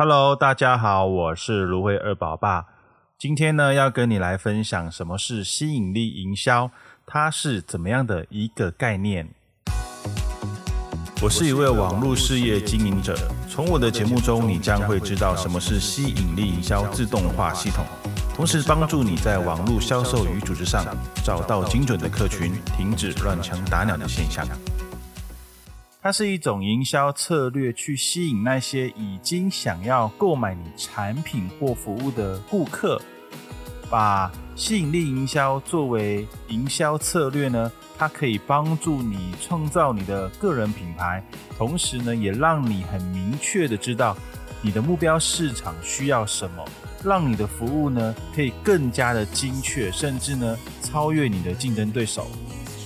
Hello，大家好，我是芦荟二宝爸。今天呢，要跟你来分享什么是吸引力营销，它是怎么样的一个概念。我是一位网络事业经营者，从我的节目中，你将会知道什么是吸引力营销自动化系统，同时帮助你在网络销售与组织上找到精准的客群，停止乱枪打鸟的现象。它是一种营销策略，去吸引那些已经想要购买你产品或服务的顾客。把吸引力营销作为营销策略呢，它可以帮助你创造你的个人品牌，同时呢，也让你很明确的知道你的目标市场需要什么，让你的服务呢可以更加的精确，甚至呢超越你的竞争对手。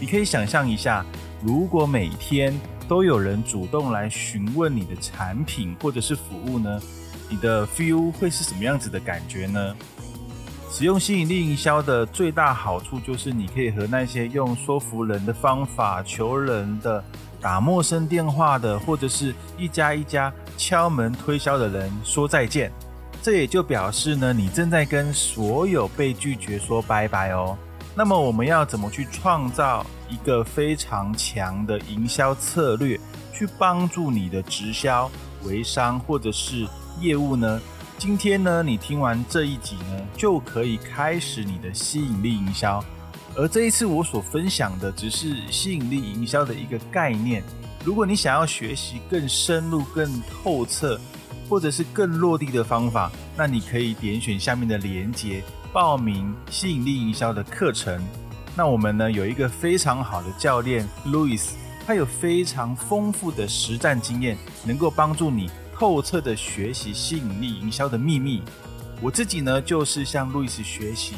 你可以想象一下，如果每天都有人主动来询问你的产品或者是服务呢？你的 feel 会是什么样子的感觉呢？使用吸引力营销的最大好处就是，你可以和那些用说服人的方法求人的、打陌生电话的，或者是一家一家敲门推销的人说再见。这也就表示呢，你正在跟所有被拒绝说拜拜哦。那么我们要怎么去创造一个非常强的营销策略，去帮助你的直销、微商或者是业务呢？今天呢，你听完这一集呢，就可以开始你的吸引力营销。而这一次我所分享的只是吸引力营销的一个概念。如果你想要学习更深入、更透彻，或者是更落地的方法，那你可以点选下面的链接。报名吸引力营销的课程，那我们呢有一个非常好的教练 Louis，他有非常丰富的实战经验，能够帮助你透彻的学习吸引力营销的秘密。我自己呢就是向 Louis 学习，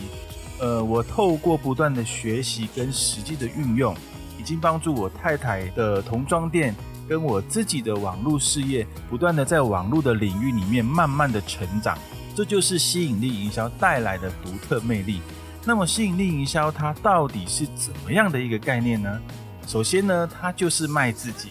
呃，我透过不断的学习跟实际的运用，已经帮助我太太的童装店跟我自己的网络事业，不断的在网络的领域里面慢慢的成长。这就是吸引力营销带来的独特魅力。那么，吸引力营销它到底是怎么样的一个概念呢？首先呢，它就是卖自己。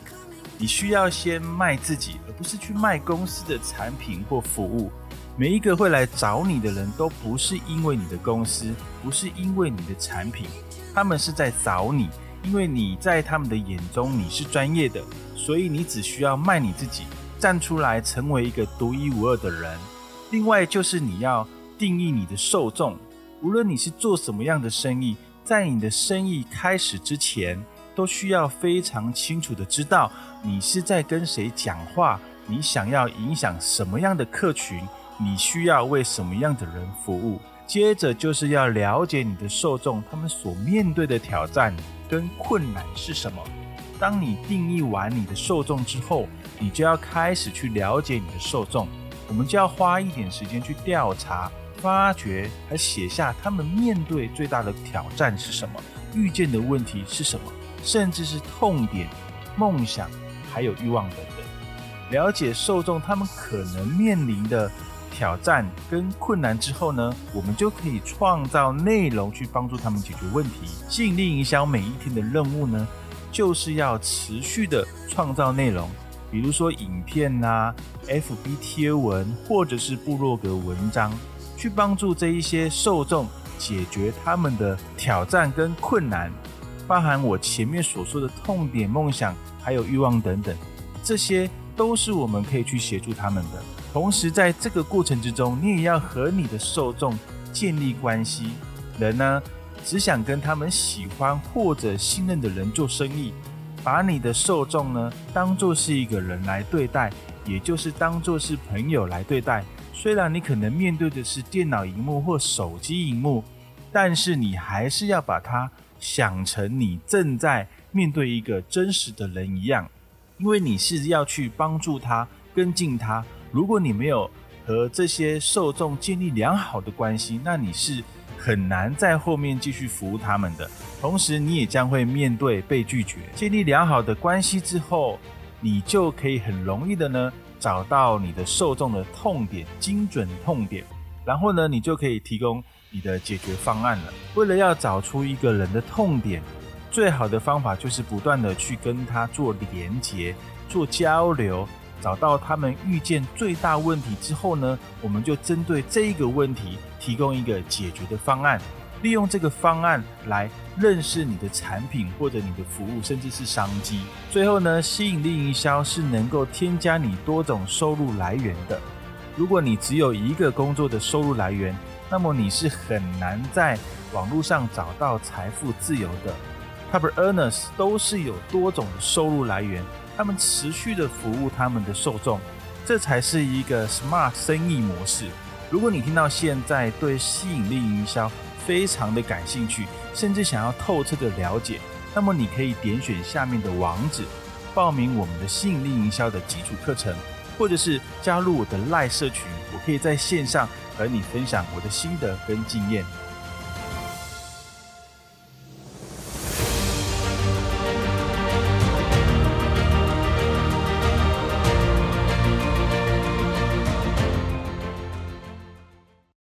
你需要先卖自己，而不是去卖公司的产品或服务。每一个会来找你的人都不是因为你的公司，不是因为你的产品，他们是在找你，因为你在他们的眼中你是专业的，所以你只需要卖你自己，站出来成为一个独一无二的人。另外就是你要定义你的受众，无论你是做什么样的生意，在你的生意开始之前，都需要非常清楚的知道你是在跟谁讲话，你想要影响什么样的客群，你需要为什么样的人服务。接着就是要了解你的受众，他们所面对的挑战跟困难是什么。当你定义完你的受众之后，你就要开始去了解你的受众。我们就要花一点时间去调查、发掘，还写下他们面对最大的挑战是什么，遇见的问题是什么，甚至是痛点、梦想，还有欲望等等。了解受众他们可能面临的挑战跟困难之后呢，我们就可以创造内容去帮助他们解决问题。吸引力营销每一天的任务呢，就是要持续的创造内容。比如说影片呐、FB 贴文或者是部落格文章，去帮助这一些受众解决他们的挑战跟困难，包含我前面所说的痛点、梦想还有欲望等等，这些都是我们可以去协助他们的。同时，在这个过程之中，你也要和你的受众建立关系。人呢，只想跟他们喜欢或者信任的人做生意。把你的受众呢当做是一个人来对待，也就是当做是朋友来对待。虽然你可能面对的是电脑荧幕或手机荧幕，但是你还是要把它想成你正在面对一个真实的人一样，因为你是要去帮助他、跟进他。如果你没有和这些受众建立良好的关系，那你是。很难在后面继续服务他们的，同时你也将会面对被拒绝。建立良好的关系之后，你就可以很容易的呢找到你的受众的痛点，精准痛点，然后呢你就可以提供你的解决方案了。为了要找出一个人的痛点，最好的方法就是不断的去跟他做连接、做交流。找到他们遇见最大问题之后呢，我们就针对这一个问题提供一个解决的方案，利用这个方案来认识你的产品或者你的服务，甚至是商机。最后呢，吸引力营销是能够添加你多种收入来源的。如果你只有一个工作的收入来源，那么你是很难在网络上找到财富自由的。Top earners 都是有多种收入来源。他们持续的服务他们的受众，这才是一个 smart 生意模式。如果你听到现在对吸引力营销非常的感兴趣，甚至想要透彻的了解，那么你可以点选下面的网址，报名我们的吸引力营销的基础课程，或者是加入我的赖社群，我可以在线上和你分享我的心得跟经验。